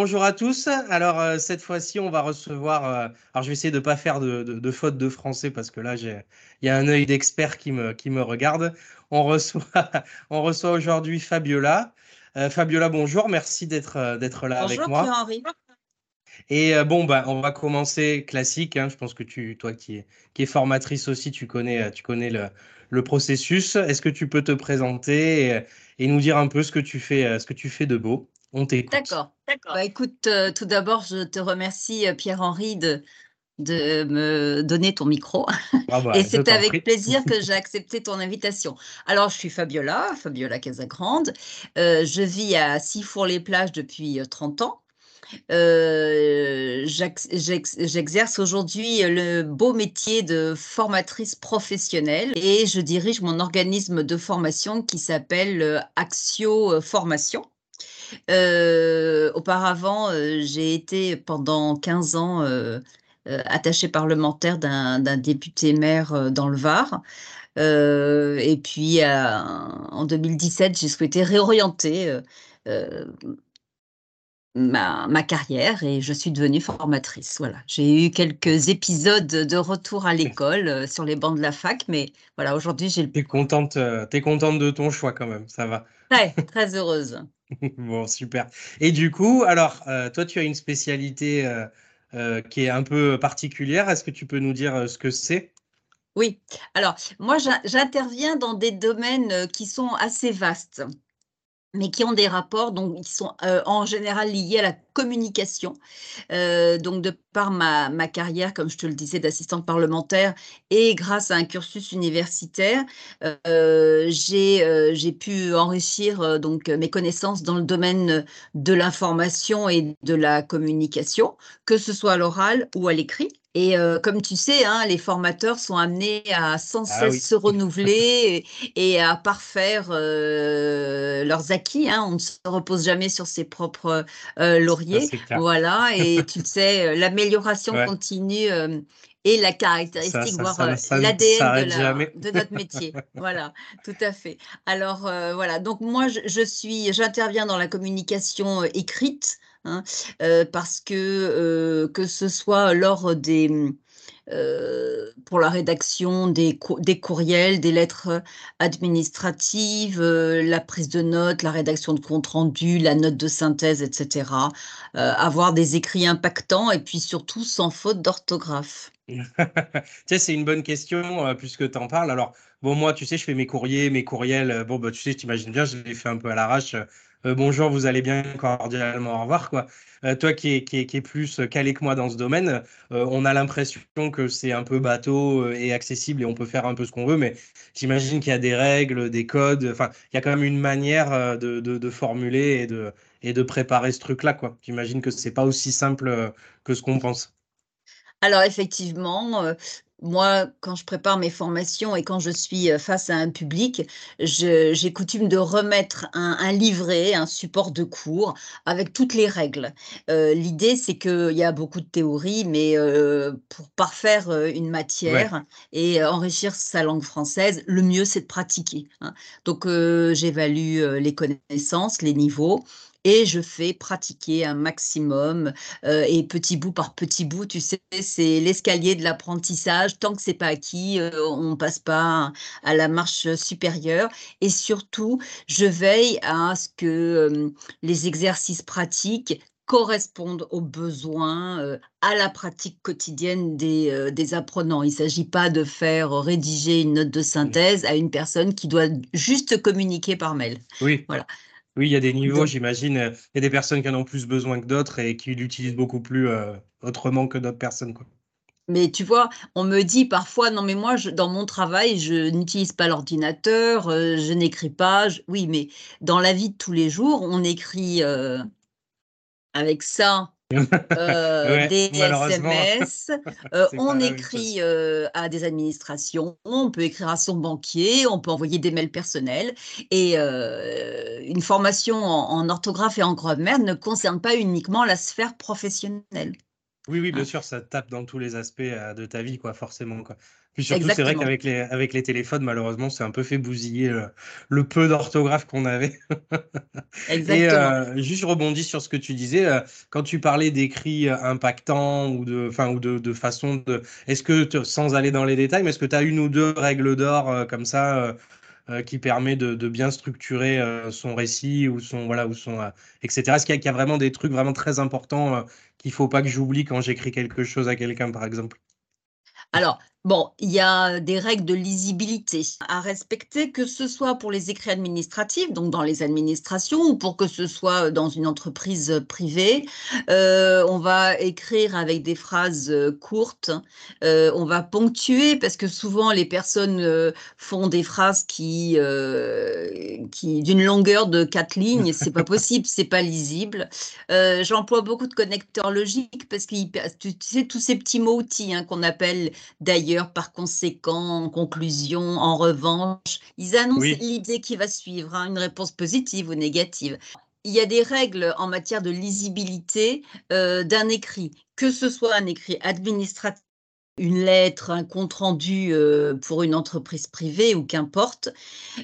bonjour à tous. Alors euh, cette fois-ci, on va recevoir. euh, alors je vais essayer de ne pas faire de, de, de faute de français parce que là, il y a un œil d'expert qui me, qui me regarde. On reçoit, on reçoit aujourd'hui Fabiola. Euh, Fabiola, bonjour. Merci d'être d'être là Bonjour avec moi. Pierre-Henri. Et euh, bon, bah, on va commencer classique. hein. Je pense que tu, toi qui es, qui formatrice aussi, tu connais, tu connais le, le processus. Est-ce que tu peux te présenter et, et nous dire un peu ce que tu fais, ce que tu fais de beau? On t'écoute. D'accord. Bah, écoute, euh, tout d'abord, je te remercie, euh, Pierre-Henri, de, de me donner ton micro. Ah bah, Et c'est avec prie. plaisir que j'ai accepté ton invitation. Alors, je suis Fabiola, Fabiola Casagrande. Euh, je vis à Sifour-les-Plages depuis euh, 30 ans. Euh, J'exerce aujourd'hui le beau métier de formatrice professionnelle et je dirige mon organisme de formation qui s'appelle Axio Formation. Euh, auparavant, euh, j'ai été pendant 15 ans euh, attachée parlementaire d'un d'un député maire euh, dans le Var. Et puis, en 2017, j'ai souhaité réorienter ma, ma carrière et je suis devenue formatrice. Voilà. J'ai eu quelques épisodes de retour à l'école euh, sur les bancs de la fac, mais voilà, aujourd'hui, j'ai le T'es contente, euh, t'es contente de ton choix quand même, ça va. très, très heureuse. Bon, super. Et du coup, alors, euh, toi, tu as une spécialité euh, euh, qui est un peu particulière. Est-ce que tu peux nous dire ce que c'est? Oui, alors moi j'in- j'interviens dans des domaines qui sont assez vastes, mais qui ont des rapports, donc ils sont euh, en général liés à la communication. Euh, donc de par ma, ma carrière, comme je te le disais, d'assistante parlementaire et grâce à un cursus universitaire, euh, j'ai euh, pu enrichir donc mes connaissances dans le domaine de l'information et de la communication, que ce soit à l'oral ou à l'écrit. Et euh, comme tu sais, hein, les formateurs sont amenés à sans Ah cesse oui. se renouveler et, et à parfaire euh, leurs acquis. hein. On ne se repose jamais sur ses propres euh, lauriers. Voilà, et tu le sais, l'amélioration Ouais. continue est la caractéristique, ça, voire ça, ça ne l'ADN de, notre métier. Voilà, tout à fait. Alors euh, voilà, donc moi je, je suis, j'interviens dans la communication écrite, hein, parce que que ce soit lors des euh, pour la rédaction des, des courriels, des lettres administratives, la prise de notes, la rédaction de compte rendu, la note de synthèse, etc. Avoir des écrits impactants et puis surtout sans faute d'orthographe. Tu sais, c'est une bonne question puisque tu en parles. Alors, bon, moi, tu sais, je fais mes courriers, mes courriels. bon, bah, tu sais, t'imagines bien, je les fais un peu à l'arrache. Euh, euh, bonjour, vous allez bien, cordialement, au revoir, quoi. Euh, toi qui es, qui es, qui est plus calé que moi dans ce domaine, euh, on a l'impression que c'est un peu bateau euh, et accessible et on peut faire un peu ce qu'on veut, mais j'imagine qu'il y a des règles, des codes. Enfin, il y a quand même une manière euh, de, de, de formuler et de, et de préparer ce truc-là. J'imagine que c'est pas aussi simple euh, que ce qu'on pense. Alors effectivement, euh, moi, quand je prépare mes formations et quand je suis euh, face à un public, j'ai coutume de remettre un, un livret, un support de cours avec toutes les règles. Euh, l'idée, c'est qu'il y a beaucoup de théories, mais euh, pour parfaire une Ouais. matière et enrichir sa langue française, le mieux, c'est de pratiquer. hein. Donc, euh, j'évalue les connaissances, les niveaux. Et je fais pratiquer un maximum euh, et petit bout par petit bout, tu sais, c'est l'escalier de l'apprentissage. Tant que c'est pas acquis, euh, on passe pas à la marche supérieure. Et surtout, je veille à ce que euh, les exercices pratiques correspondent aux besoins, euh, à la pratique quotidienne des, euh, des apprenants. Il ne s'agit pas de faire rédiger une note de synthèse à une personne qui doit juste communiquer par mail. Oui. Voilà. Oui, il y a des niveaux, j'imagine. euh, Il y a des personnes qui en ont plus besoin que d'autres et qui l'utilisent beaucoup plus euh, autrement que d'autres personnes, quoi. Mais tu vois, on me dit parfois, non mais moi, je- dans mon travail, je n'utilise pas l'ordinateur, euh, je n'écris pas. je- Oui, mais dans la vie de tous les jours, on écrit euh, avec ça euh, Ouais, des SMS, euh, on écrit euh, à des administrations, on peut écrire à son banquier, on peut envoyer des mails personnels. Et une formation en, en orthographe et en grammaire ne concerne pas uniquement la sphère professionnelle. Oui, oui, bien hein. sûr, ça tape dans tous les aspects de ta vie, quoi, forcément, quoi. Puis surtout, c'est vrai qu'avec les, avec les téléphones, malheureusement, c'est un peu fait bousiller le, peu d'orthographe qu'on avait. Exactement. Et juste, je rebondis sur ce que tu disais. quand tu parlais d'écrits impactants ou de, enfin, ou de, de façon de. Est-ce que, sans aller dans les détails, mais est-ce que tu as une ou deux règles d'or comme ça qui permet de, de bien structurer son récit ou son voilà ou son etc. Est-ce qu'il y, a vraiment des trucs vraiment très importants qu'il faut pas que j'oublie quand j'écris quelque chose à quelqu'un par exemple? Alors, Bon, il y a des règles de lisibilité à respecter, que ce soit pour les écrits administratifs, donc dans les administrations, ou pour que ce soit dans une entreprise privée. Euh, on va écrire avec des phrases courtes, euh, on va ponctuer, parce que souvent les personnes euh, font des phrases qui, qui d'une longueur de quatre lignes, c'est pas possible, c'est pas lisible. J'emploie beaucoup de connecteurs logiques, parce que tu sais, tous ces petits mots-outils hein, qu'on appelle d'ailleurs par conséquent, en conclusion, en revanche, ils annoncent l'idée qui va suivre, hein, une réponse positive ou négative. Il y a des règles en matière de lisibilité euh, d'un écrit, que ce soit un écrit administratif une lettre, un compte-rendu euh, pour une entreprise privée ou qu'importe,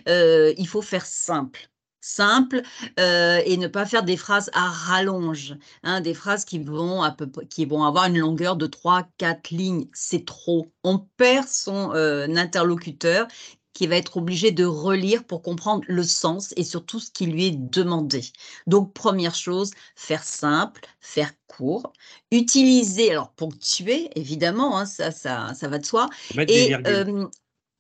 euh, il faut faire simple simple euh, et ne pas faire des phrases à rallonge, hein, des phrases qui vont, à peu, qui vont avoir une longueur de 3-4 lignes. C'est trop. On perd son euh, interlocuteur qui va être obligé de relire pour comprendre le sens et surtout ce qui lui est demandé. Donc, première chose, faire simple, faire court, utiliser, alors ponctuer, évidemment, hein, ça, ça, ça va de soi, et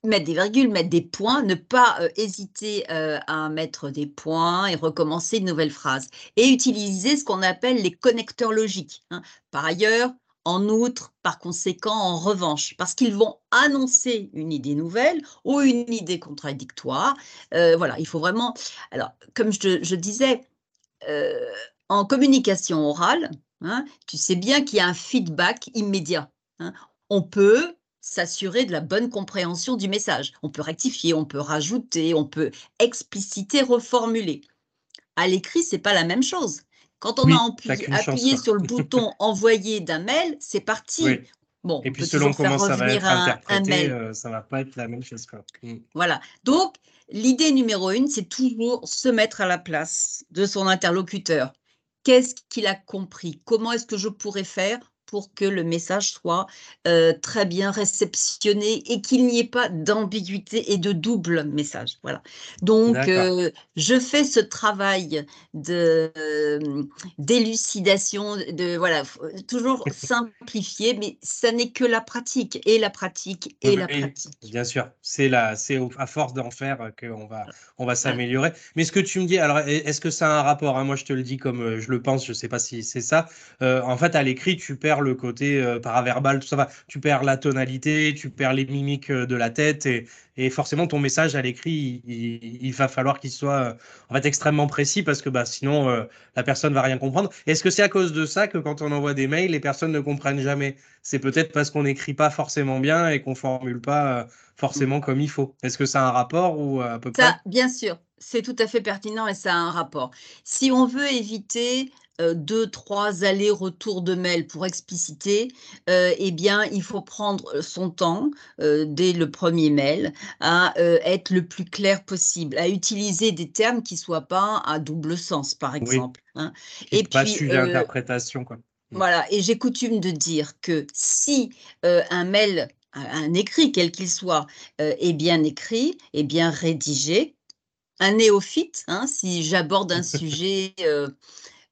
mettre des virgules, mettre des points, ne pas euh, hésiter euh, à mettre des points et recommencer une nouvelle phrase. Et utiliser ce qu'on appelle les connecteurs logiques. Hein. Par ailleurs, en outre, par conséquent, en revanche, parce qu'ils vont annoncer une idée nouvelle ou une idée contradictoire. Euh, voilà, il faut vraiment. Alors, comme je, disais, en communication orale, hein, tu sais bien qu'il y a un feedback immédiat. Hein. On peut s'assurer de la bonne compréhension du message. On peut rectifier, on peut rajouter, on peut expliciter, reformuler. À l'écrit, c'est pas la même chose. Quand on a appuyé, sur le bouton envoyer d'un mail, c'est parti. Bon, et puis selon comment ça va être interprété, euh, ça va pas être la même chose. Mm. Voilà. Donc, l'idée numéro une, c'est toujours se mettre à la place de son interlocuteur. Qu'est-ce qu'il a compris? Comment est-ce que je pourrais faire? Pour que le message soit euh, très bien réceptionné et qu'il n'y ait pas d'ambiguïté et de double message. Voilà. Donc, euh, je fais ce travail de euh, d'élucidation, de voilà, toujours simplifier, mais ça n'est que la pratique et la pratique et la pratique. Bien sûr, c'est là, c'est à force d'en faire qu'on va on va s'améliorer. Mais ce que tu me dis, alors est-ce que ça a un rapport hein? Moi, je te le dis comme je le pense. Je sais pas si c'est ça. en fait, à l'écrit, tu perds le côté euh, paraverbal, tout ça. Tu perds la tonalité, tu perds les mimiques euh, de la tête et, forcément ton message à l'écrit, il, va falloir qu'il soit euh, en fait extrêmement précis parce que bah, sinon la personne va rien comprendre. Est-ce que c'est à cause de ça que quand on envoie des mails, les personnes ne comprennent jamais? C'est peut-être parce qu'on n'écrit pas forcément bien et qu'on formule pas forcément comme il faut. Est-ce que ça a un rapport ou à peu près? Bien sûr, c'est tout à fait pertinent et ça a un rapport. Si on veut éviter euh, deux, trois allers-retours de mail pour expliciter, euh, eh bien, il faut prendre son temps euh, dès le premier mail à être le plus clair possible, à utiliser des termes qui ne soient pas à double sens, par exemple. Hein. Et pas puis, d'interprétation. Quoi. Mm. Voilà, et j'ai coutume de dire que si un mail, un écrit, quel qu'il soit, est bien écrit, est bien rédigé, un néophyte, hein, si j'aborde un sujet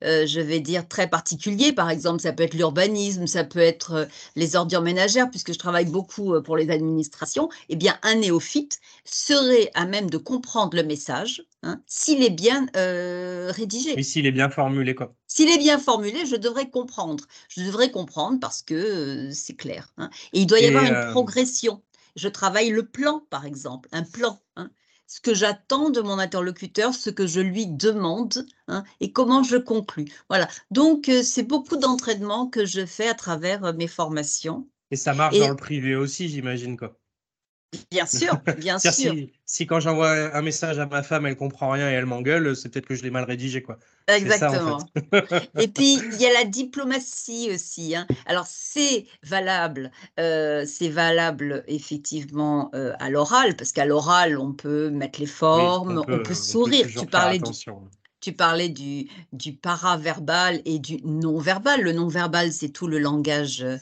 euh, je vais dire, très particulier. Par exemple, ça peut être l'urbanisme, ça peut être euh, les ordures ménagères, puisque je travaille beaucoup euh, pour les administrations. Eh bien, un néophyte serait à même de comprendre le message hein, s'il est bien rédigé. Et s'il est bien formulé, quoi. S'il est bien formulé, je devrais comprendre. Je devrais comprendre parce que c'est clair. Hein. Et il doit y avoir une progression. Je travaille le plan, par exemple, un plan. Hein ce que j'attends de mon interlocuteur, ce que je lui demande hein, et comment je conclus. Voilà. Donc, euh, c'est beaucoup d'entraînement que je fais à travers euh, mes formations. Et ça marche dans le privé aussi, j'imagine quoi. Bien sûr, bien sûr. Si, si, quand j'envoie un message à ma femme, elle comprend rien et elle m'engueule, c'est peut-être que je l'ai mal rédigé, quoi. Exactement. et puis il y a la diplomatie aussi. Hein. Alors c'est valable, euh, c'est valable effectivement euh, à l'oral, parce qu'à l'oral on peut mettre les formes, on, peut, sourire. tu parlais du, tu parlais du, du paraverbal et du non-verbal. Le non-verbal, c'est tout le langage euh,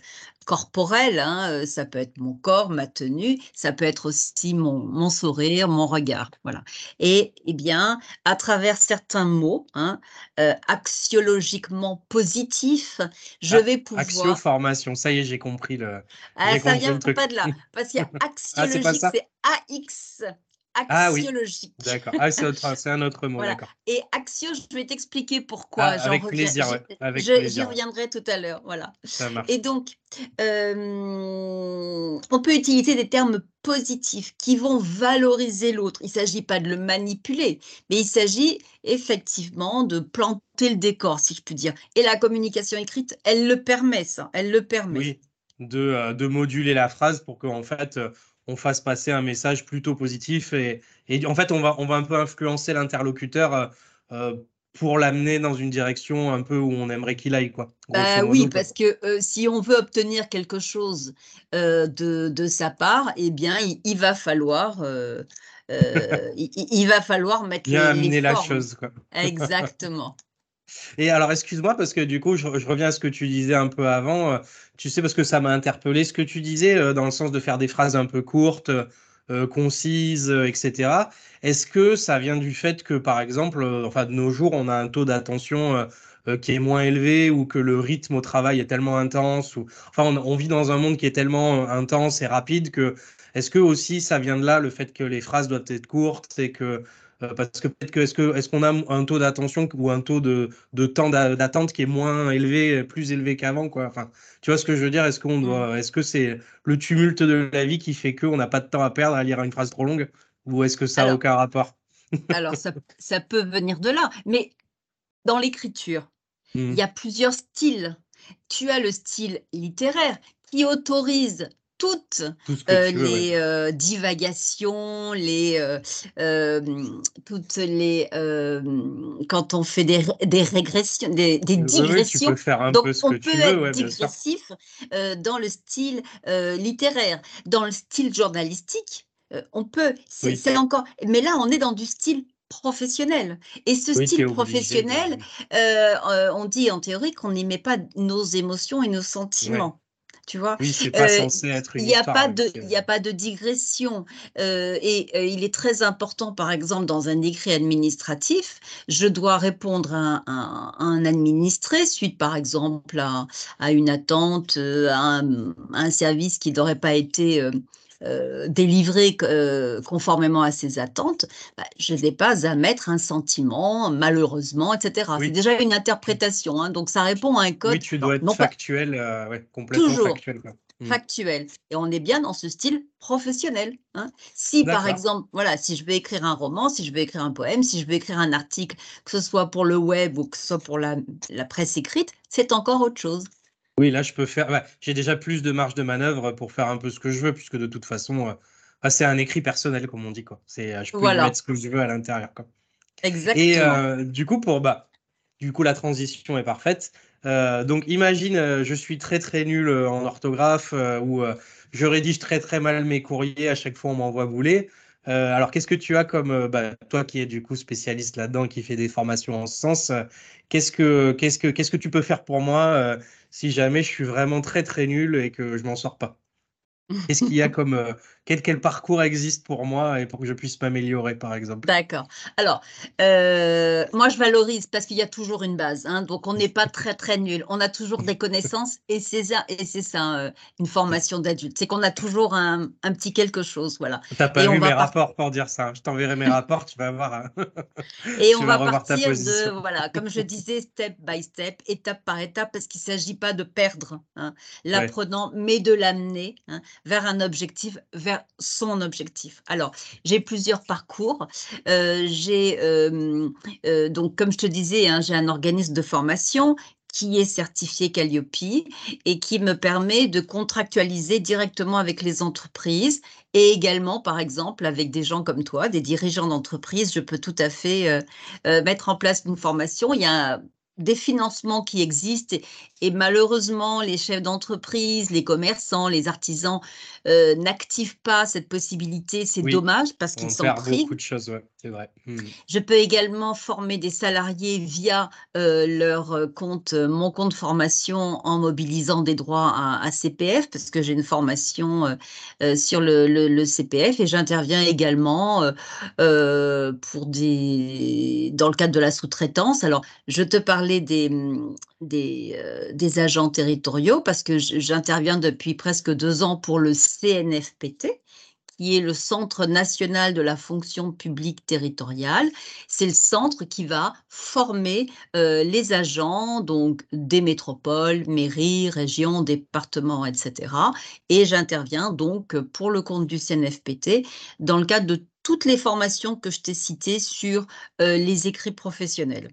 corporel, hein, euh, ça peut être mon corps, ma tenue, ça peut être aussi mon, mon sourire, mon regard, voilà. Et eh bien, à travers certains mots, hein, euh, axiologiquement positifs, je ah, vais pouvoir. Axioformation, ça y est, j'ai compris le. Ah, ça vient pas de là, parce qu'il y a ah, axiologique, c'est AX axiologique. Ah, oui. D'accord. Ah, c'est un autre mot. Voilà. Et axio, je vais t'expliquer pourquoi. Ah, avec plaisir. J'y reviendrai tout à l'heure. Voilà. Ça marche. Et donc, euh, on peut utiliser des termes positifs qui vont valoriser l'autre. Il ne s'agit pas de le manipuler, mais il s'agit effectivement de planter le décor, si je puis dire. Et la communication écrite, elle le permet, ça. Elle le permet. Oui, de, euh, de moduler la phrase pour qu'en fait, euh, on fasse passer un message plutôt positif et, et en fait on va, on va un peu influencer l'interlocuteur euh, euh, pour l'amener dans une direction un peu où on aimerait qu'il aille quoi. Bah, oui, parce que euh, si on veut obtenir quelque chose de, de, sa part, eh bien il, va falloir il, va falloir mettre bien amener la chose quoi. Exactement. Et alors, excuse-moi, parce que du coup, je, reviens à ce que tu disais un peu avant. Euh, tu sais, parce que ça m'a interpellé ce que tu disais euh, dans le sens de faire des phrases un peu courtes, euh, concises, etc. Est-ce que ça vient du fait que, par exemple, enfin, de nos jours, on a un taux d'attention qui est moins élevé ou que le rythme au travail est tellement intense ou enfin, on, vit dans un monde qui est tellement intense et rapide que est-ce que aussi ça vient de là, le fait que les phrases doivent être courtes et que parce que peut-être que est-ce que est-ce qu'on a un taux d'attention ou un taux de, de temps d'attente qui est moins élevé, plus élevé qu'avant quoi? Enfin, tu vois ce que je veux dire? Est-ce qu'on doit, mmh. est-ce que c'est le tumulte de la vie qui fait qu'on n'a pas de temps à perdre à lire une phrase trop longue, ou est-ce que ça n'a aucun rapport? Alors ça, ça peut venir de là, mais dans l'écriture, il mmh. y a plusieurs styles. Tu as le style littéraire qui autorise toutes les divagations, les, toutes les, quand on fait des, des régressions, des, des digressions. tu peux faire un Donc, peu ce on que peut tu être veux, ouais, digressif dans le style littéraire, dans le style journalistique. on peut, c'est encore, mais là on est dans du style professionnel. Et ce style professionnel, on dit en théorie qu'on n'y met pas nos émotions et nos sentiments tu vois? Oui, c'est pas censé être une Il n'y a, pas de, il a pas de digression. et il est très important, par exemple, dans un écrit administratif, je dois répondre à, un administré suite, par exemple, à, à une attente, à un, un, service qui n'aurait pas été euh, délivré euh, conformément à ses attentes, bah, je n'ai pas à mettre un sentiment, malheureusement, etc. C'est déjà une interprétation, hein, donc ça répond à un code. Oui, tu dois être factuel, euh, complètement toujours factuel. Mmh. factuel. Et on est bien dans ce style professionnel. Hein. Si par exemple, voilà, si je vais écrire un roman, si je vais écrire un poème, si je vais écrire un article, que ce soit pour le web ou que ce soit pour la presse écrite, c'est encore autre chose. Oui, là, je peux faire. j'ai déjà plus de marge de manœuvre pour faire un peu ce que je veux, puisque de toute façon, euh, c'est un écrit personnel, comme on dit. Quoi. C'est, euh, je peux mettre ce que je veux à l'intérieur. Quoi. Exactement. Et euh, du coup, pour bah, du coup, la transition est parfaite. donc, imagine, je suis très très nul en orthographe ou je rédige très très mal mes courriers. À chaque fois, on m'envoie bouler. alors, qu'est-ce que tu as comme, bah, toi qui es du coup spécialiste là-dedans, qui fait des formations en ce sens, qu'est-ce que, qu'est-ce que, qu'est-ce que tu peux faire pour moi si jamais je suis vraiment très très nul et que je m'en sors pas. Qu'est-ce qu'il y a comme euh, quel, parcours existe pour moi et pour que je puisse m'améliorer, par exemple? D'accord. Alors, euh, moi, je valorise parce qu'il y a toujours une base. Hein, donc, on n'est pas très très nul. On a toujours des connaissances et c'est ça, et c'est ça euh, une formation d'adulte. C'est qu'on a toujours un, petit quelque chose, voilà. T'as pas vu mes rapports pour dire ça. Je t'enverrai mes rapports, tu vas voir. Hein. et on va partir de voilà, comme je disais, step by step, étape par étape, parce qu'il ne s'agit pas de perdre hein, l'apprenant, mais de l'amener vers un objectif, vers son objectif. Alors, j'ai plusieurs parcours. Euh, j'ai euh, euh, donc, comme je te disais, hein, j'ai un organisme de formation qui est certifié Calliope et qui me permet de contractualiser directement avec les entreprises et également, par exemple, avec des gens comme toi, des dirigeants d'entreprise, je peux tout à fait mettre en place une formation. Il y a des financements qui existent malheureusement, les chefs d'entreprise, les commerçants, les artisans euh, n'activent pas cette possibilité. C'est dommage parce qu'ils sont pris. beaucoup de choses, c'est vrai. Hmm. Je peux également former des salariés via euh, leur euh, compte, mon compte formation en mobilisant des droits à, CPF parce que j'ai une formation sur le, CPF et j'interviens également pour des, dans le cadre de la sous-traitance. Alors, je te parlais des, des, des agents territoriaux parce que j'interviens depuis presque deux ans pour le CNFPT, qui est le Centre national de la fonction publique territoriale. C'est le centre qui va former euh, les agents donc des métropoles, mairies, régions, départements, etc. Et j'interviens donc pour le compte du CNFPT dans le cadre de toutes les formations que je t'ai citées sur euh, les écrits professionnels.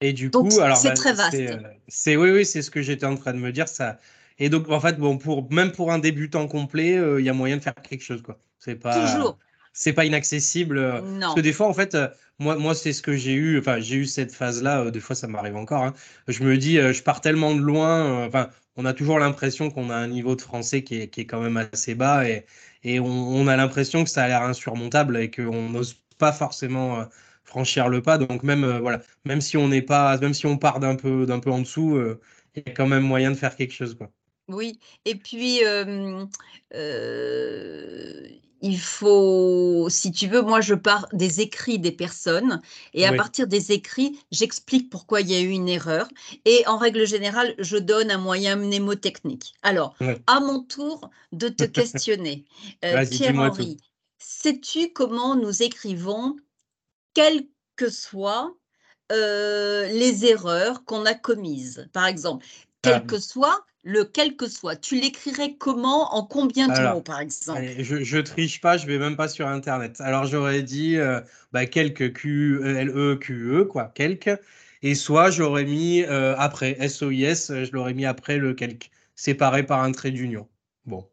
Et du coup, alors c'est bah, très vaste. Euh, c'est oui, oui, c'est ce que j'étais en train de me dire. Ça, et donc, en fait, bon, pour, même pour un débutant complet, euh, il y a moyen de faire quelque chose. quoi. C'est pas, Toujours. C'est pas inaccessible. Euh, non. Parce que des fois, en fait, moi, moi c'est ce que j'ai eu. Enfin, j'ai eu cette phase-là. des fois, ça m'arrive encore. Hein. Je me dis, je pars tellement de loin. Enfin, on a toujours l'impression qu'on a un niveau de français qui est, qui est quand même assez bas. Et, et on, on a l'impression que ça a l'air insurmontable et qu'on n'ose pas forcément franchir le pas. Donc, même, voilà, même si on n'est pas, même si on part d'un peu, d'un peu en dessous, il y a quand même moyen de faire quelque chose. Quoi. Oui, et puis il faut, si tu veux, moi je pars des écrits des personnes et à partir des écrits, j'explique pourquoi il y a eu une erreur et en règle générale, je donne un moyen mnémotechnique. Alors, à mon tour de te questionner, Pierre-Henri, sais-tu comment nous écrivons, quelles que soient les erreurs qu'on a commises Par exemple, quel ah, que soit le quel que soit, tu l'écrirais comment, en combien de mots, par exemple? je, je triche pas, je vais même pas sur Internet. Alors j'aurais dit euh, bah, quelques Q, L, E, Q, E, quoi, quelques. Et soit j'aurais mis euh, après, S-O-I-S, je l'aurais mis après le quelques, séparé par un trait d'union. Bon.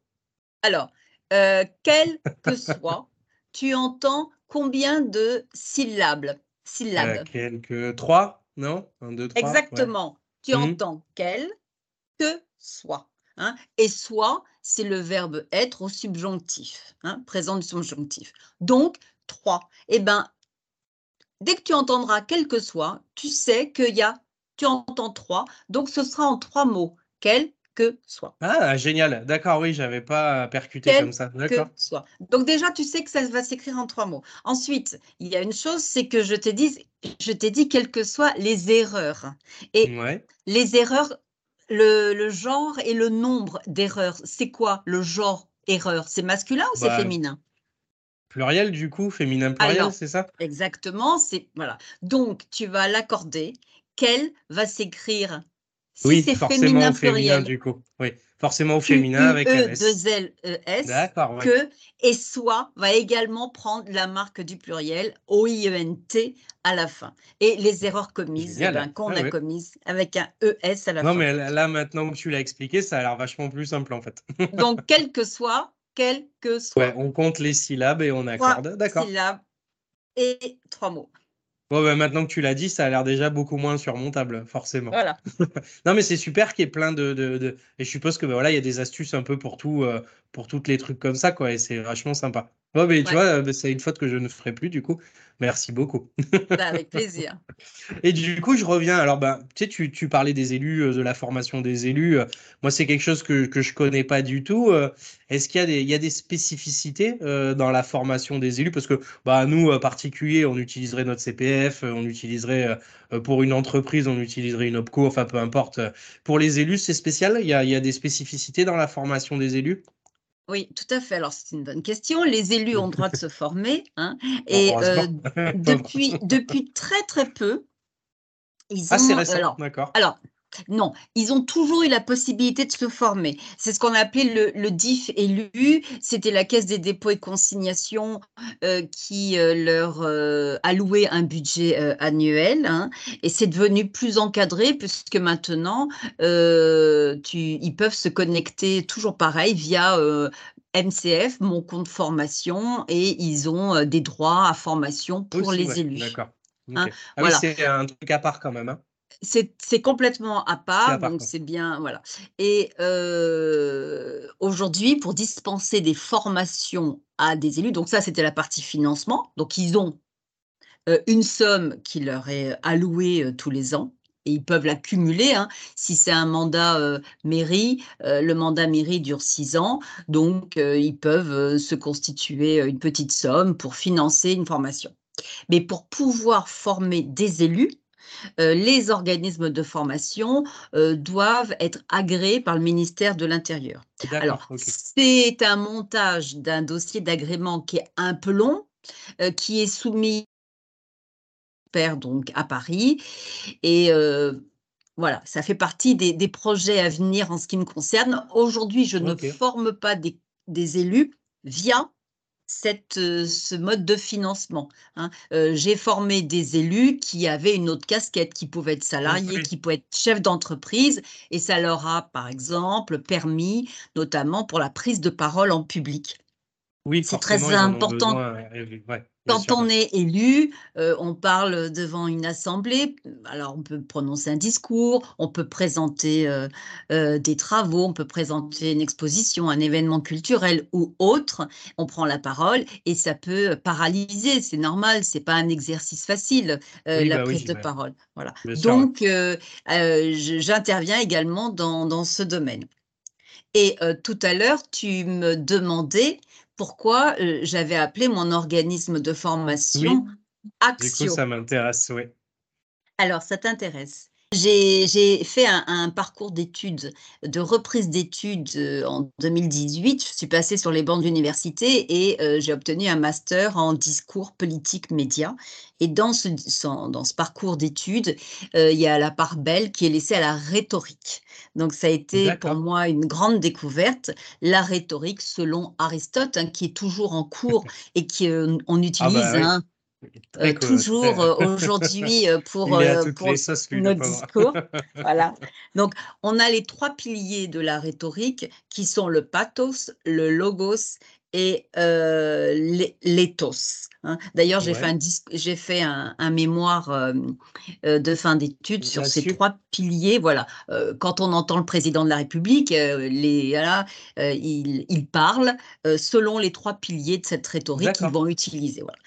Alors, euh, quel que soit, tu entends combien de syllabes? Syllabes Quelques trois, non? Un, deux, trois. Exactement. Tu mmh entends quel que soit. Hein. Et soit, c'est le verbe être au subjonctif, hein, présent du subjonctif. Donc, trois. Eh bien, dès que tu entendras quel que soit, tu sais qu'il y a, tu entends trois, donc ce sera en trois mots. Quel que soit. Ah, génial. D'accord, oui, j'avais pas percuté comme ça. D'accord. soit. Donc déjà, tu sais que ça va s'écrire en trois mots. Ensuite, il y a une chose, c'est que je t'ai dit, je t'ai dit quelles que soient les erreurs. Et les erreurs le, genre et le nombre d'erreurs, c'est quoi le genre erreur? C'est masculin ou c'est bah, féminin? Pluriel du coup, féminin pluriel, c'est ça? Exactement, c'est voilà. Donc tu vas l'accorder. Quel va s'écrire si oui, c'est féminin, féminin du coup. Oui forcément au féminin avec un S. 2 L E S. Que et soit va également prendre la marque du pluriel O I E N T à la fin. Et les erreurs commises, eh ben, qu'on ah a commises avec un E S à la fin. Non mais là maintenant que tu l'as expliqué, ça a l'air vachement plus simple en fait. Donc quel que soit, quel que soit. on compte les syllabes et on accorde. D'accord. Syllabes et trois mots. Bon, bah, maintenant que tu l'as dit, ça a l'air déjà beaucoup moins surmontable, forcément. Voilà. non, mais c'est super qu'il y ait plein de, de, Et je suppose que bah, voilà, il y a des astuces un peu pour tout, euh, pour toutes les trucs comme ça, quoi. Et c'est vachement sympa. Bon, mais tu vois, c'est une faute que je ne ferai plus, du coup. Merci beaucoup. Bah, avec plaisir. Et du coup, je reviens. Alors, ben, tu sais, tu, tu parlais des élus, euh, de la formation des élus. Moi, c'est quelque chose que, que je connais pas du tout. Euh, est-ce qu'il y a des, il y a des spécificités euh, dans la formation des élus? Parce que bah, nous, particuliers, on utiliserait notre CPF, on utiliserait pour une entreprise, on utiliserait une OPCO, enfin peu importe. Pour les élus, c'est spécial? Il y, a, il y a des spécificités dans la formation des élus? Oui, tout à fait. Alors, c'est une bonne question. Les élus ont le droit de se former. Hein, et euh, depuis, depuis très, très peu, ils ont. Ah, c'est récent, d'accord. Alors, Non, ils ont toujours eu la possibilité de se former. C'est ce qu'on a appelé le, le DIF élu. C'était la Caisse des dépôts et consignations euh, qui euh, leur euh, allouait un budget annuel. hein. et c'est devenu plus encadré puisque maintenant, tu, ils peuvent se connecter toujours pareil via MCF, mon compte formation, et ils ont des droits à formation pour Aussi, les ouais, élus. d'accord. Hein. Ah oui, c'est un truc à part quand même. Hein. C'est complètement à part, donc c'est bien, voilà. Et euh, aujourd'hui, pour dispenser des formations à des élus, donc ça, c'était la partie financement. Donc, ils ont euh, une somme qui leur est allouée euh, tous les ans. Et ils peuvent la cumuler. hein. Si c'est un mandat euh, mairie, euh, le mandat mairie dure six ans. Donc, euh, ils peuvent se constituer une petite somme pour financer une formation. Mais pour pouvoir former des élus, les organismes de formation euh, doivent être agréés par le ministère de l'Intérieur. Alors, c'est un montage d'un dossier d'agrément qui est un peu long, euh, qui est soumis donc à Paris. Et euh, voilà, ça fait partie des, des projets à venir en ce qui me concerne. Aujourd'hui, je ne forme pas des, des élus via cette, euh, ce mode de financement. hein. Euh, J'ai formé des élus qui avaient une autre casquette, qui pouvaient être salariés, qui pouvaient être chefs d'entreprise, et ça leur a, par exemple, permis, notamment pour la prise de parole en public. Oui, C'est très important besoin. ouais, ouais, ouais, bien quand sûr, on est élu, euh, on parle devant une assemblée. Alors, on peut prononcer un discours, on peut présenter euh, euh, des travaux, on peut présenter une exposition, un événement culturel ou autre. On prend la parole et ça peut paralyser. C'est normal, c'est pas un exercice facile Oui, la bah oui, prise de parole. Voilà. Bien. Donc, j'interviens également dans, dans ce domaine. Et tout à l'heure, tu me demandais pourquoi euh, j'avais appelé mon organisme de Oui, formation du coup, Axio. ça m'intéresse, oui. Alors, ça t'intéresse. J'ai fait un, un parcours d'études, de reprise d'études euh, en 2018. Je suis passée sur les bancs de l'université et euh, j'ai obtenu un master en discours politique média. Et dans ce, dans ce parcours d'études, euh, il y a la part belle qui est laissée à la rhétorique. Donc, ça a été pour moi une grande découverte, la rhétorique selon Aristote, hein, qui est toujours en cours et qu'on on Ah utilise bah oui, hein, très, euh, toujours euh, aujourd'hui euh, pour, pour sauces, nos discours. Voilà. Donc, on a les trois piliers de la rhétorique qui sont le pathos, le logos et l'é- l'éthos. hein. D'ailleurs, j'ai fait un, fait un, un mémoire de fin d'études sur ces trois piliers. Voilà. Quand on entend le président de la République, les, voilà, il, il parle selon les trois piliers de cette rhétorique qu'ils vont utiliser. Voilà.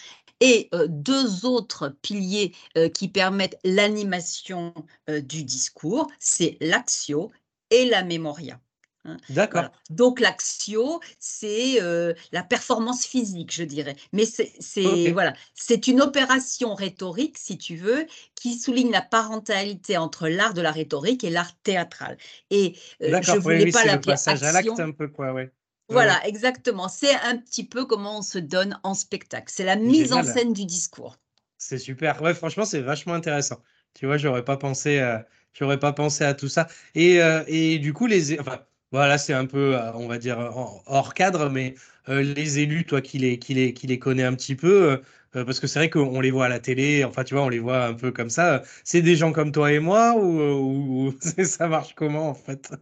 Et euh, deux autres piliers euh, qui permettent l'animation euh, du discours, c'est l'axio et la memoria. hein. D'accord. Voilà. Donc l'axio, c'est euh, la performance physique, je dirais. Mais c'est voilà, c'est une opération rhétorique, si tu veux, qui souligne la parentalité entre l'art de la rhétorique et l'art théâtral. Et euh, je. Oui, voulais oui, pas le l'appeler passage à l'acte action. un peu, quoi, ouais. Voilà, exactement. C'est un petit peu comment on se donne en spectacle. C'est la mise en scène du discours. C'est super. Ouais, franchement, c'est vachement intéressant. Tu vois, j'aurais pas pensé, euh, j'aurais pas pensé à tout ça. Et, euh, et du coup, les, enfin, voilà, c'est un peu, euh, on va dire, hors cadre, mais euh, les élus, toi qui les, qui les, qui les connais un petit peu, euh, parce que c'est vrai qu'on les voit à la télé, enfin, tu vois, on les voit un peu comme ça. C'est des gens comme toi et moi ou, ou, ou c'est- ça marche comment en fait?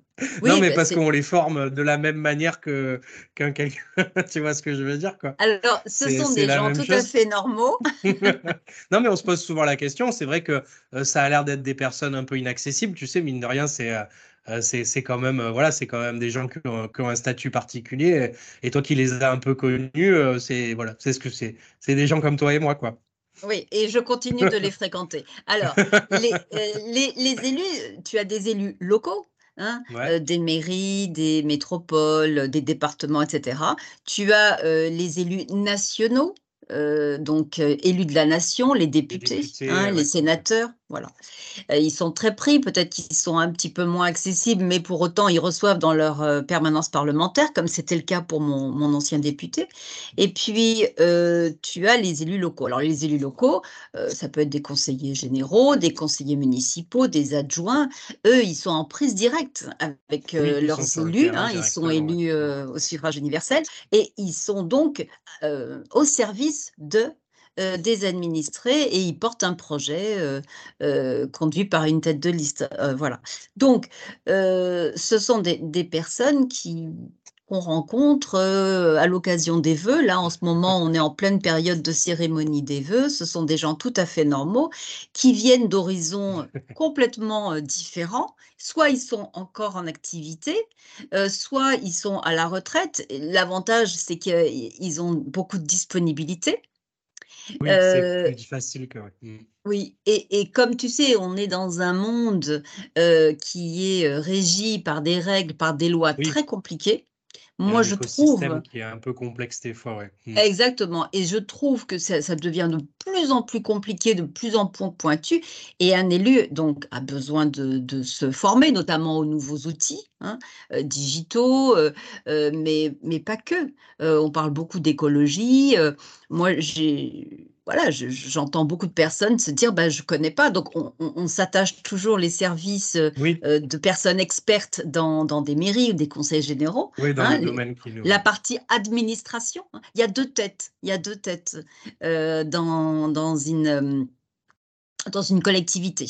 Non, mais bah, parce qu'on les forme de la même manière que qu'un quelqu'un. Tu vois ce que je veux dire, quoi? alors ce sont des gens tout à fait normaux. Non, mais on se pose souvent la question. C'est vrai que euh, ça a l'air d'être des personnes un peu inaccessibles. Tu sais, mine de rien, c'est euh, c'est c'est quand même euh, voilà, c'est quand même des gens qui ont, qui ont un statut particulier. Et toi qui les as un peu connus, euh, c'est voilà, c'est ce que c'est. C'est des gens comme toi et moi, quoi. Oui, et je continue de les fréquenter. Alors, les, euh, les, les élus, tu as des élus locaux, hein, Ouais, euh, des mairies, des métropoles, des départements, etc. Tu as euh, les élus nationaux, euh, donc euh, élus de la nation, les les députés, hein, euh, les sénateurs. Voilà. Euh, ils sont très pris, peut-être qu'ils sont un petit peu moins accessibles, mais pour autant, ils reçoivent dans leur euh, permanence parlementaire, comme c'était le cas pour mon, mon, ancien député. Et puis, euh, tu as les élus locaux. Alors, les élus locaux, euh, ça peut être des conseillers généraux, des conseillers municipaux, des adjoints. Eux, ils sont en prise directe avec Oui, ils leurs élus. hein, ils sont élus au suffrage universel et ils sont donc au service de euh, des administrés et ils portent un projet euh, euh, conduit par une tête de liste. euh, voilà. Donc, ce sont des, personnes qui qu'on rencontre à l'occasion des vœux. Là, en ce moment, on est en pleine période de cérémonie des vœux. Ce sont des gens tout à fait normaux qui viennent d'horizons complètement différents. Soit ils sont encore en activité, soit ils sont à la retraite. Et L'avantage, c'est qu'ils ont beaucoup de disponibilité. Oui, c'est Euh, plus facile que. Mm. oui, et, et comme tu sais, on est dans un monde euh, qui est euh, régi par des règles, par des lois Oui, très compliquées. Moi, un je trouve qui est un peu complexe des fois, ouais. Mm. Exactement. Et je trouve que ça, ça devient de plus en plus compliqué, de plus en plus pointu. Et un élu, donc, a besoin de, de se former, notamment aux nouveaux outils hein, euh, digitaux, euh, euh, mais, mais pas que. On parle beaucoup d'écologie. moi, j'ai. Voilà, je- j'entends beaucoup de personnes se dire, bah, je connais pas. Donc, on, on- on s'attache toujours les services euh, Oui, euh, de personnes expertes dans, dans des mairies ou des conseils généraux. oui, dans hein, les- domaines qui nous. la partie administration, hein. il y a deux têtes, il y a deux têtes euh, dans, dans une, dans une collectivité.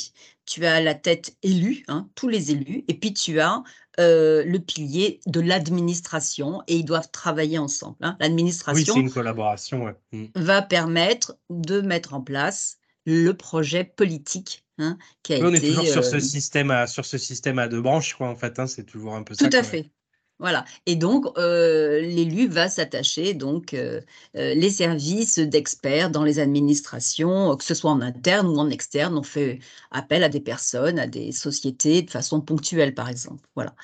Tu as la tête élue, hein, tous les élus, et puis tu as euh, le pilier de l'administration, et ils doivent travailler ensemble. hein. Oui, L'administration une collaboration, ouais. Mm. va permettre de mettre en place le projet politique hein, qui a Oui, on est été... toujours sur euh, ce système à, sur ce système à deux branches, quoi, en fait, hein, c'est toujours un peu Tout ça, à quoi, ouais. fait. Voilà. Et donc, euh, l'élu va s'attacher, donc, euh, euh, les services d'experts dans les administrations, que ce soit en interne ou en externe, on fait appel à des personnes, à des sociétés de façon ponctuelle, par exemple. Voilà.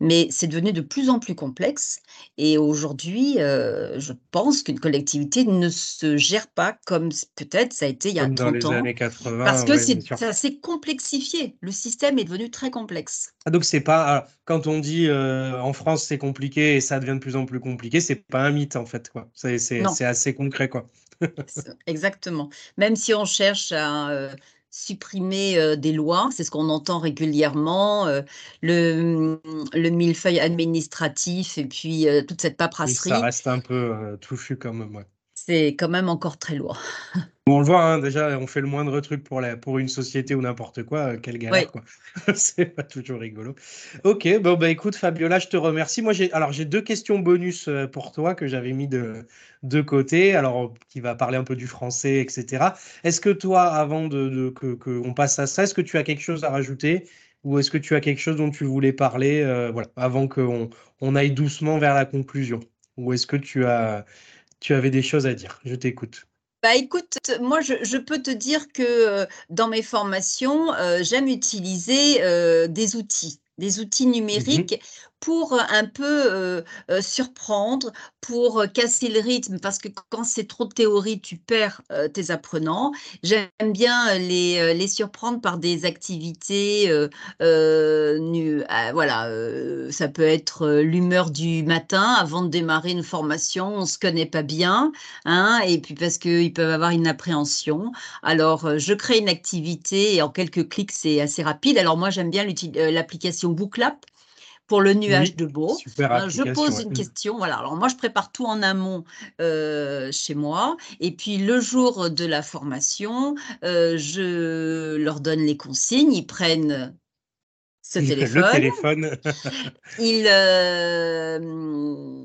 Mais c'est devenu de plus en plus complexe. Et aujourd'hui, euh, je pense qu'une collectivité ne se gère pas comme peut-être ça a été il y a Comme dans 30 les ans, années parce 80, que ouais, c'est, s'est complexifié. Le système est devenu très complexe. Ah, donc c'est pas alors, quand on dit euh, en France c'est compliqué et ça devient de plus en plus compliqué, c'est pas un mythe en fait quoi. C'est assez concret quoi. Exactement. Même si on cherche à euh, supprimer euh, des lois, c'est ce qu'on entend régulièrement, euh, le, le millefeuille administratif et puis euh, toute cette Oui, ça paperasserie, reste un peu touffu quand même. ouais. C'est quand même encore très lourd. Bon, on le voit hein, déjà, on fait le moindre truc pour la pour une société ou n'importe quoi, euh, quelle galère Oui, quoi. C'est pas toujours rigolo. Ok, bon bah écoute Fabiola, je te remercie. Moi j'ai alors j'ai deux questions bonus euh, pour toi que j'avais mis de de côté, alors qui va parler un peu du français, etc. Est-ce que toi, avant de, de- que que on passe à ça, est-ce que tu as quelque chose à rajouter? Ou est-ce que tu as quelque chose dont tu voulais parler, euh, voilà, avant qu'on on aille doucement vers la conclusion, ou est-ce que tu as tu avais des choses à dire? Je t'écoute. Bah écoute, moi je, je peux te dire que euh, dans mes formations, euh, j'aime utiliser euh, des outils, des outils Mhm. numériques pour euh, un peu euh, euh, surprendre, pour casser le rythme, parce que quand c'est trop de théorie, tu perds tes apprenants. J'aime bien les, les surprendre par des activités, nu- voilà, ça peut être l'humeur du matin avant de démarrer une formation, on se connaît pas bien hein, et puis parce qu'ils peuvent avoir une appréhension. Alors, je crée une activité et en quelques clics, c'est assez rapide. Alors, moi, j'aime bien l'application Booklap pour le nuage Oui, de Beau. Hein, je pose une question. Voilà. Alors, moi, je prépare tout en amont euh, chez moi. Et puis, le jour de la formation, euh, je leur donne les consignes. Ils prennent ce Le téléphone. téléphone. Ils, euh,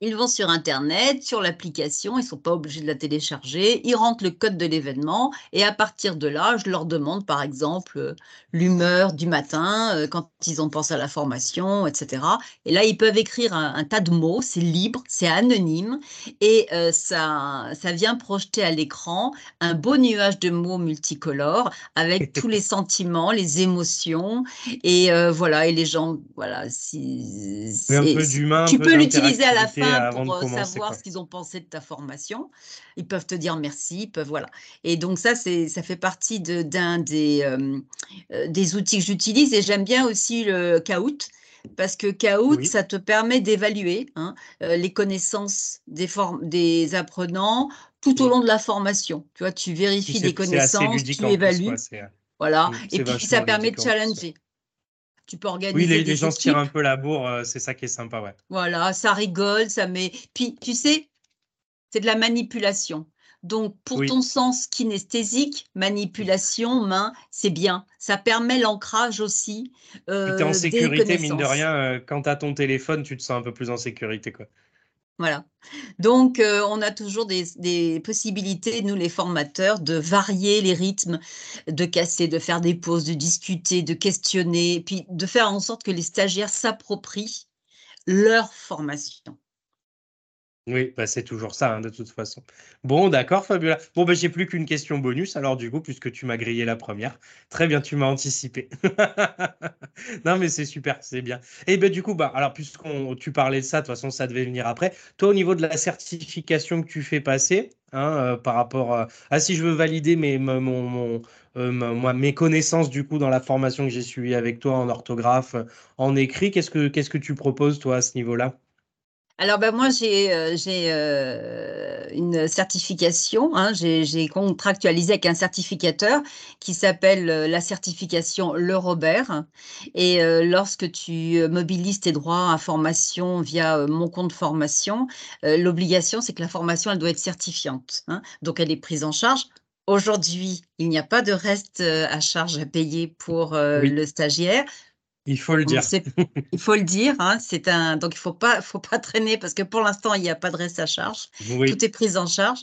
ils vont sur Internet, sur l'application, ils ne sont pas obligés de la télécharger, ils rentrent le code de l'événement et à partir de là, je leur demande par exemple euh, l'humeur du matin, euh, quand ils ont pensé à la formation, etc. Et là, ils peuvent écrire un, un tas de mots, c'est libre, c'est anonyme et euh, ça, ça vient projeter à l'écran un beau nuage de mots multicolores avec tous les sentiments, les émotions et euh, voilà, et les gens, voilà, si, un c'est- peu d'humain, tu peu peux l'utiliser à la d'interactivité, avant de pour commencer. savoir Quoi. ce qu'ils ont pensé de ta formation. Ils peuvent te dire merci, ils peuvent voilà. Et donc ça, c'est ça fait partie de d'un des euh, euh, des outils que j'utilise et j'aime bien aussi le Kahoot parce que Kahoot, Oui, ça te permet d'évaluer hein, euh, les connaissances des des apprenants tout au long de la formation. Tu vois, tu vérifies des connaissances, tu évalues, quoi. Euh, voilà. Et puis ça permet de challenger. Tu peux Oui, organiser les, les des gens se tirent un peu la bourre, euh, c'est ça qui est sympa, ouais. Voilà, ça rigole, ça met. Puis, tu sais, c'est de la manipulation. Donc, pour ton Oui. sens kinesthésique, manipulation, main, c'est bien. Ça permet l'ancrage aussi tu es en euh, sécurité, mine de rien. euh, quand tu as ton téléphone, tu te sens un peu plus en sécurité, quoi. Voilà. Donc, euh, on a toujours des, des possibilités, nous les formateurs, de varier les rythmes, de casser, de faire des pauses, de discuter, de questionner, puis de faire en sorte que les stagiaires s'approprient leur formation. Oui, bah, c'est toujours ça, hein, de toute façon. Bon, d'accord, Fabiola. Bon, bah, j'ai plus qu'une question bonus, alors du coup, puisque tu m'as grillé la première. Très bien, tu m'as anticipé. Non, mais c'est super, c'est bien. Et ben du coup, bah, alors, puisqu'on tu parlais de ça, de toute façon, ça devait venir après. Toi, au niveau de la certification que tu fais passer, hein, euh, par rapport à, à si je veux valider mes, mon, euh, connaissances, du coup, dans la formation que j'ai suivie avec toi en orthographe, euh, en écrit, qu'est-ce que, qu'est-ce que tu proposes, toi, à ce niveau-là? Alors, ben, moi, j'ai euh, euh, une certification. hein, j'ai contractualisé avec un certificateur qui s'appelle euh, la certification Le Robert. Et euh, lorsque tu mobilises tes droits à formation via mon compte formation, l'obligation, c'est que la formation, elle doit être certifiante. hein. donc, elle est prise en charge. Aujourd'hui, il n'y a pas de reste à charge à payer pour euh, Oui, le stagiaire. Il faut le dire. il faut le dire, hein, c'est un, donc il faut pas, faut pas traîner parce que pour l'instant il n'y a pas de reste à charge, Oui, tout est pris en charge.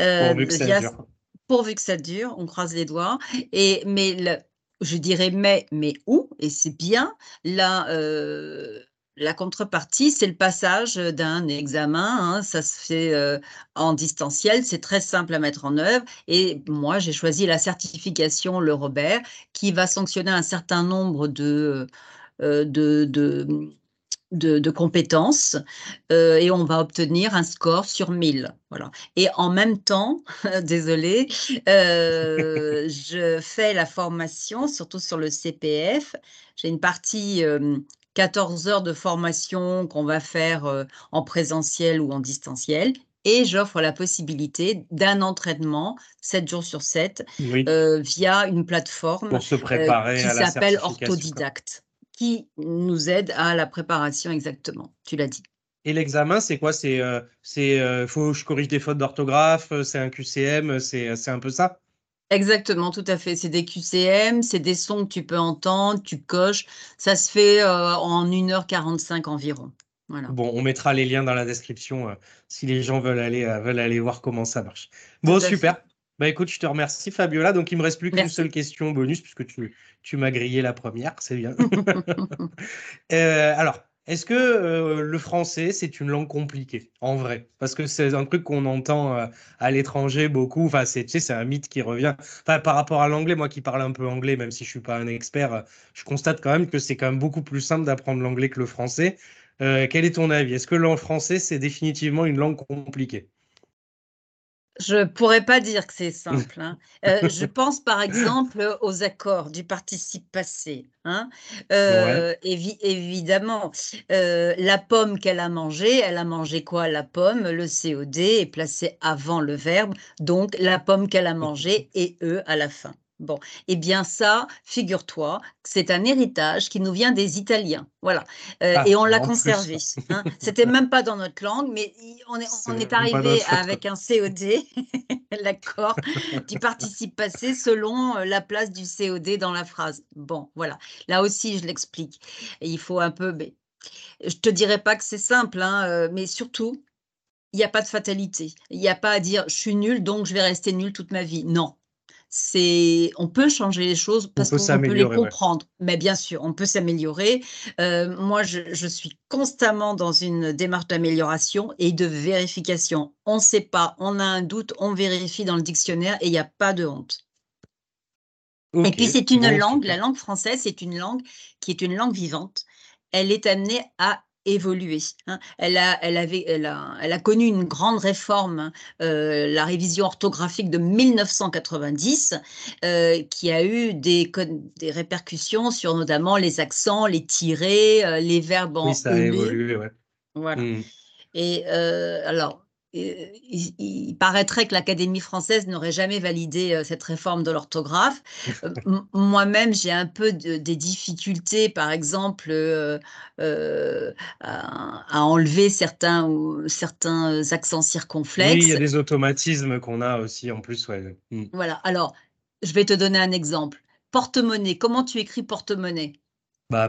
Euh, pourvu que ça dure. pourvu que ça dure, on croise les doigts. Et mais le, je dirais mais, mais où? Et c'est bien. La, euh, la contrepartie, c'est le passage d'un examen. hein, ça se fait euh, en distanciel, c'est très simple à mettre en œuvre. Et moi, j'ai choisi la certification Le Robert, qui va sanctionner un certain nombre de euh, de, de, compétences euh, et on va obtenir un score sur 1000. Voilà. Et en même temps, désolé, euh, je fais la formation, surtout sur le CPF. J'ai une partie euh, 14 heures de formation qu'on va faire euh, en présentiel ou en distanciel. Et j'offre la possibilité d'un entraînement 7 jours sur 7 Oui, euh, via une plateforme pour se euh, qui s'appelle. Orthodidacte, qui nous aide à la préparation exactement. Tu l'as dit. Et l'examen, c'est quoi? C'est, euh, c'est, faut que je corrige des fautes d'orthographe, c'est un QCM, c'est un peu ça? Exactement, tout à fait. C'est des QCM, c'est des sons que tu peux entendre, tu coches. Ça se fait euh, en 1h45 environ. Voilà. Bon, on mettra les liens dans la description euh, si les gens veulent aller, euh, veulent aller voir comment ça marche. Bon, à fait. super. Bah écoute, je te remercie, Fabiola. Donc, il me reste plus qu'une seule question bonus puisque tu, tu m'as grillé la première, c'est bien. Euh, alors, est-ce que euh, le français, c'est une langue compliquée, en vrai? Parce que c'est un truc qu'on entend euh, à l'étranger beaucoup. Enfin, c'est, tu sais, c'est un mythe qui revient. Enfin, par rapport à l'anglais, moi qui parle un peu anglais, même si je suis pas un expert, euh, je constate quand même que c'est quand même beaucoup plus simple d'apprendre l'anglais que le français. Quel est ton avis? Est-ce que le français, c'est définitivement une langue compliquée? Je pourrais pas dire que c'est simple. hein. Euh, je pense par exemple aux accords du participe passé. hein. Ouais. Euh, évi- évidemment, euh, la pomme qu'elle a mangée, elle a mangé quoi? La pomme, le COD est placé avant le verbe, donc la pomme qu'elle a mangée et E à la fin. Bon, eh bien ça, figure-toi, c'est un héritage qui nous vient des Italiens. Voilà. Euh, Ah, et on l'a conservé. hein. C'était même pas dans notre langue, mais on est, on arrivé avec un COD, l'accord du participe passé selon euh, la place du COD dans la phrase. Bon, voilà. Là aussi, je l'explique. Il faut un peu. mais je te dirais pas que c'est simple, hein, euh, mais surtout, il n'y a pas de fatalité. Il n'y a pas à dire je suis nul, donc je vais rester nul toute ma vie. Non. C'est, on peut changer les choses parce peut qu'on peut les ouais. comprendre. Mais bien sûr, on peut s'améliorer. Euh, moi, je, je suis constamment dans une démarche d'amélioration et de vérification. On ne sait pas, on a un doute, on vérifie dans le dictionnaire et il n'y a pas de honte. Et puis c'est une bon, langue, la langue française, c'est une langue qui est une langue vivante. Elle est amenée à évolué. Hein. Elle, a, elle, avait, elle, a, elle a connu une grande réforme, euh, la révision orthographique de 1990, euh, qui a eu des, des répercussions sur notamment les accents, les tirés, euh, les verbes en Oui, ça a évolué, ouais. Voilà. Mmh. Et alors, il, paraîtrait que l'Académie française n'aurait jamais validé euh, cette réforme de l'orthographe. Euh, moi-même, j'ai un peu des difficultés, par exemple, euh, à, enlever certains, certains accents circonflexes. Oui, il y a des automatismes qu'on a aussi en plus. Ouais. Mmh. Voilà, alors, je vais te donner un exemple. Porte-monnaie, comment tu écris porte-monnaie? Bah,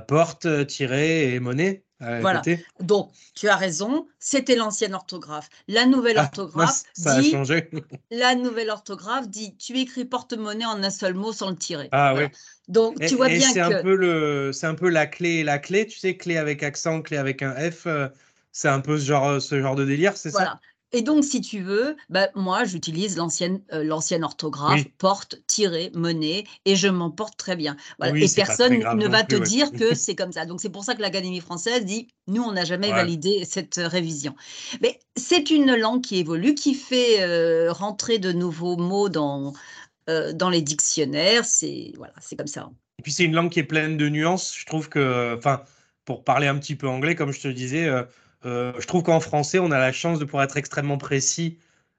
Voilà. Donc, tu as raison, c'était l'ancienne orthographe. La nouvelle ah, orthographe dit. la nouvelle orthographe dit tu écris porte-monnaie en un seul mot sans le tirer. Ah oui. Donc, tu vois bien que. Un peu le, c'est un peu la clé la clé, tu sais, clé avec accent, clé avec un F. Euh, c'est un peu ce genre, ce genre de délire, c'est voilà. ça et donc, si tu veux, bah, moi, j'utilise l'ancienne euh, l'ancienne orthographe, porte, tirer, monnaie, et je m'en porte très bien. et personne ne va te dire que c'est comme ça. Donc, c'est pour ça que l'Académie française dit, nous, on n'a jamais validé cette euh, révision. Mais c'est une langue qui évolue, qui fait euh, rentrer de nouveaux mots dans, dans les dictionnaires. C'est voilà, comme ça. Et puis, c'est une langue qui est pleine de nuances. Je trouve que, enfin, pour parler un petit peu anglais, comme je te disais, euh, je trouve qu'en français, on a la chance de pouvoir être extrêmement précis.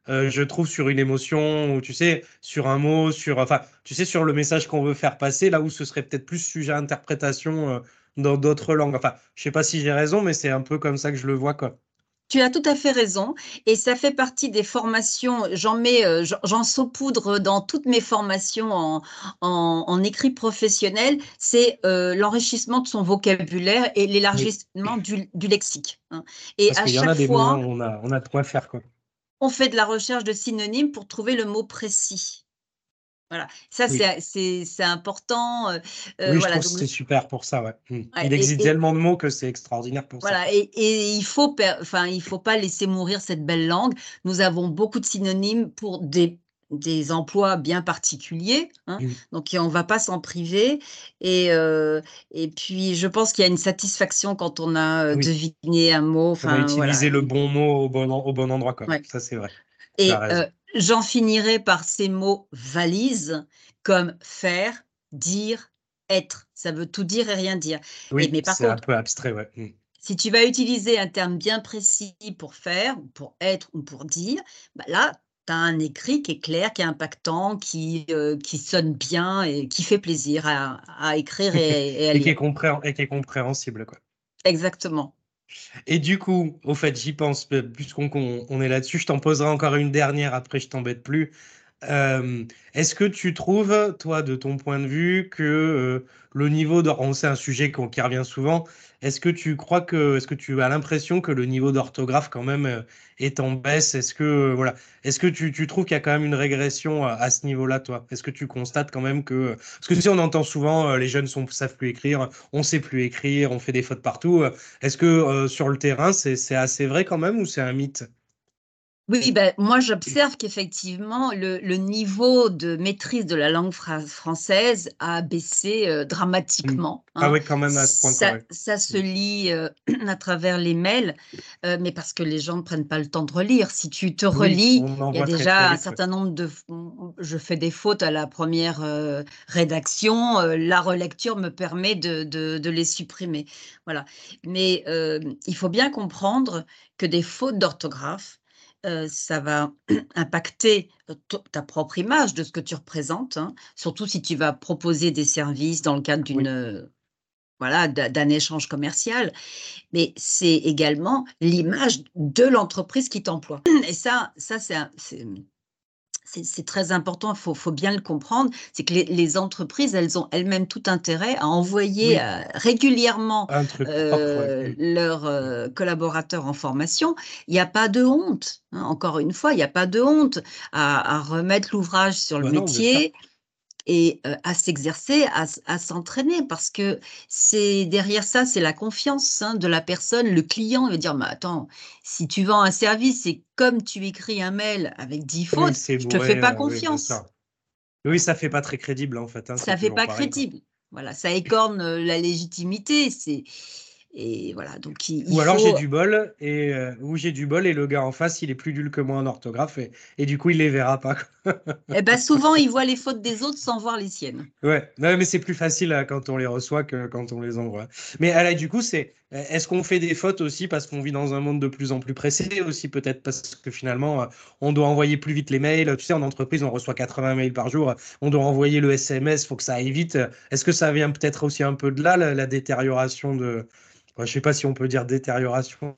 Euh, je trouve sur une émotion ou tu sais sur un mot, sur enfin tu sais sur le message qu'on veut faire passer, là où ce serait peut-être plus sujet à interprétation euh, dans d'autres langues. Enfin, je sais pas si j'ai raison, mais c'est un peu comme ça que je le vois quoi. Tu as tout à fait raison et ça fait partie des formations. J'en mets, euh, j'en saupoudre dans toutes mes formations en, en, écrit professionnel. C'est euh, l'enrichissement de son vocabulaire et l'élargissement du, du, lexique. Hein. Et Parce à chaque y en a des fois, on a, on a de quoi faire quoi. On fait de la recherche de synonymes pour trouver le mot précis. Voilà, ça c'est important. Euh, euh, oui, je trouve que c'est super pour ça. Ouais. Mmh. il existe tellement de mots que c'est extraordinaire pour ça. Voilà, et, et, il faut, enfin, il faut pas laisser mourir cette belle langue. Nous avons beaucoup de synonymes pour des, des emplois bien particuliers, hein, mmh. donc on ne va pas s'en priver. Et, euh, et puis, je pense qu'il y a une satisfaction quand on a deviné un mot. On a utilisé le bon mot au bon, au bon endroit. Quoi. Ça, c'est vrai. Et J'en finirai par ces mots valises comme faire, dire, être. Ça veut tout dire et rien dire. Oui, c'est un peu abstrait, ouais. Mmh. Si tu vas utiliser un terme bien précis pour faire, pour être ou pour dire, bah là, tu as un écrit qui est clair, qui est impactant, qui, euh, qui sonne bien et qui fait plaisir à, écrire et, à lire. Qui est et qui est compréhensible. Quoi. Exactement. Et du coup, au fait, j'y pense, puisqu'on on est là-dessus, je t'en poserai encore une dernière, après je t'embête plus. Euh, est-ce que tu trouves, toi, de ton point de vue, que euh, le niveau d'orthographe, c'est un sujet qui revient souvent, est-ce que tu crois que, est-ce que tu as l'impression que le niveau d'orthographe quand même euh, est en baisse? Est-ce que voilà, est-ce que tu, trouves qu'il y a quand même une régression à, ce niveau-là, toi? Est-ce que tu constates quand même que, parce que si on entend souvent les jeunes ne savent plus écrire, on sait plus écrire, on fait des fautes partout. Est-ce que sur le terrain, c'est assez vrai quand même ou c'est un mythe? Oui, ben, moi j'observe qu'effectivement le, niveau de maîtrise de la langue française a baissé euh, dramatiquement. Hein. Ah oui, quand même à ce point. Ça, ça se lit euh, à travers les mails, euh, mais parce que les gens ne prennent pas le temps de relire. Si tu te relis, il y a déjà un certain nombre de... Je fais des fautes à la première rédaction, la relecture me permet de, de, de les supprimer. Voilà. Mais il faut bien comprendre que des fautes d'orthographe, ça va impacter ta propre image de ce que tu représentes, hein, surtout si tu vas proposer des services dans le cadre d'une voilà d'un échange commercial, mais c'est également l'image de l'entreprise qui t'emploie. Et ça, ça c'est c'est très important, il faut, bien le comprendre, c'est que les, entreprises, elles ont elles-mêmes tout intérêt à envoyer euh, régulièrement euh, leurs euh, collaborateurs en formation. Il n'y a pas de honte, hein, encore une fois, il n'y a pas de honte à, remettre l'ouvrage sur le bah métier et à s'exercer, à, s'entraîner, parce que c'est derrière ça, c'est la confiance hein, de la personne. Le client veut dire, mais attends, si tu vends un service et comme tu écris un mail avec 10 fautes, je te fais pas confiance. Oui, ça fait pas très crédible en fait. Hein, ça fait pas crédible. Voilà, ça écorne la légitimité. C'est et voilà, donc Ou alors j'ai du bol et ou j'ai du bol et le gars en face, il est plus nul que moi en orthographe et, et du coup, il les verra pas. Eh ben souvent, il voit les fautes des autres sans voir les siennes. Ouais, non, mais c'est plus facile quand on les reçoit que quand on les envoie. Mais là, du coup, c'est est-ce qu'on fait des fautes aussi parce qu'on vit dans un monde de plus en plus pressé aussi peut-être parce que finalement on doit envoyer plus vite les mails? Tu sais, en entreprise, on reçoit 80 mails par jour. On doit envoyer le SMS, faut que ça aille vite. Est-ce que ça vient peut-être aussi un peu de là, la, détérioration de, je sais pas si on peut dire détérioration.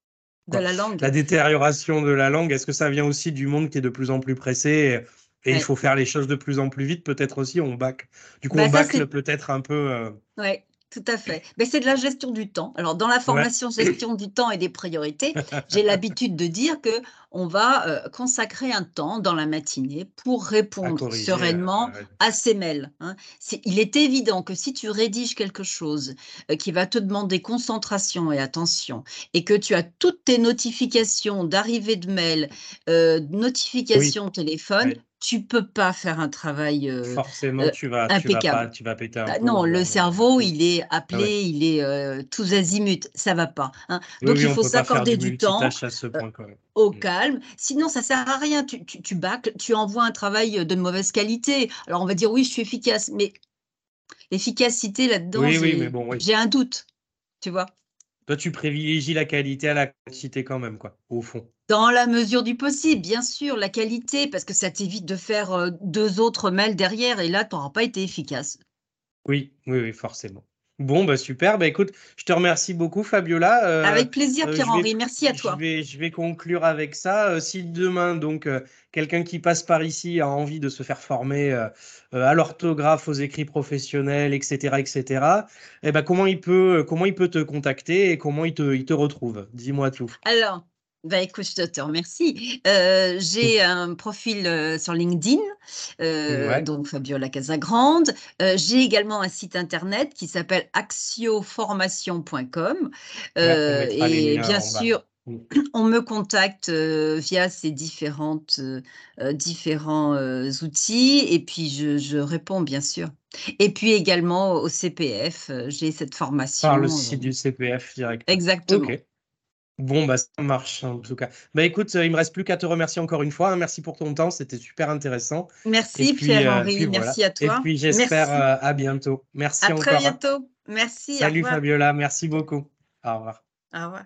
De la langue. La détérioration de la langue. Est-ce que ça vient aussi du monde qui est de plus en plus pressé et, il faut faire les choses de plus en plus vite Peut-être aussi on bac. Du coup, bah, on bacle peut-être un peu. Euh, ouais. Tout à fait. Mais c'est de la gestion du temps. Alors, dans la formation gestion du temps et des priorités, j'ai l'habitude de dire que on va euh, consacrer un temps dans la matinée pour répondre sereinement à ces mails. Hein. il est évident que si tu rédiges quelque chose euh, qui va te demander concentration et attention, et que tu as toutes tes notifications d'arrivée de mails, euh, notifications téléphone, tu peux pas faire un travail euh, Forcément, tu vas, impeccable. Tu vas, péter un bah, Non, le cerveau, il est ah appelé, il est euh, tous azimuts, ça va pas. Hein. Donc il faut s'accorder du, temps euh, au mm. calme. Sinon, ça sert à rien. Tu, tu, tu bâcles, tu envoies un travail de mauvaise qualité. Alors on va dire oui, je suis efficace, mais l'efficacité là-dedans, j'ai un doute, tu vois. Toi, tu privilégies la qualité à la quantité quand même, quoi, au fond. Dans la mesure du possible, bien sûr, la qualité, parce que ça t'évite de faire euh, deux autres mails derrière, et là, tu n'auras pas été efficace. Oui, oui, oui, forcément. Bon, bah super. Bah écoute, je te remercie beaucoup, Fabiola. Euh, avec plaisir, euh, Pierre-Henri. Merci à toi. Je vais, je vais conclure avec ça. Euh, si demain, donc, quelqu'un qui passe par ici a envie de se faire former à l'orthographe, aux écrits professionnels, etc., etc., eh ben, comment, il peut, comment il peut te contacter et comment il te, il te retrouve? Dis-moi tout. Alors, bah, écoute, je te remercie. Euh, j'ai un profil euh, sur LinkedIn, euh, donc Fabiola Casagrande. j'ai également un site internet qui s'appelle axioformation.com. et bien sûr, mm. on me contacte via ces différentes, différents outils et puis je, réponds bien sûr. Et puis également au CPF, j'ai cette formation. Par le site du CPF direct. Exactement. Bon, bah, ça marche en tout cas. Bah, écoute, euh, il me reste plus qu'à te remercier encore une fois. Hein. Merci pour ton temps, c'était super intéressant. Merci Pierre-Henri, euh, merci à toi. Et puis j'espère euh, à bientôt. Merci à encore. très bientôt. Merci. Salut Fabiola, merci beaucoup. Au revoir. Au revoir.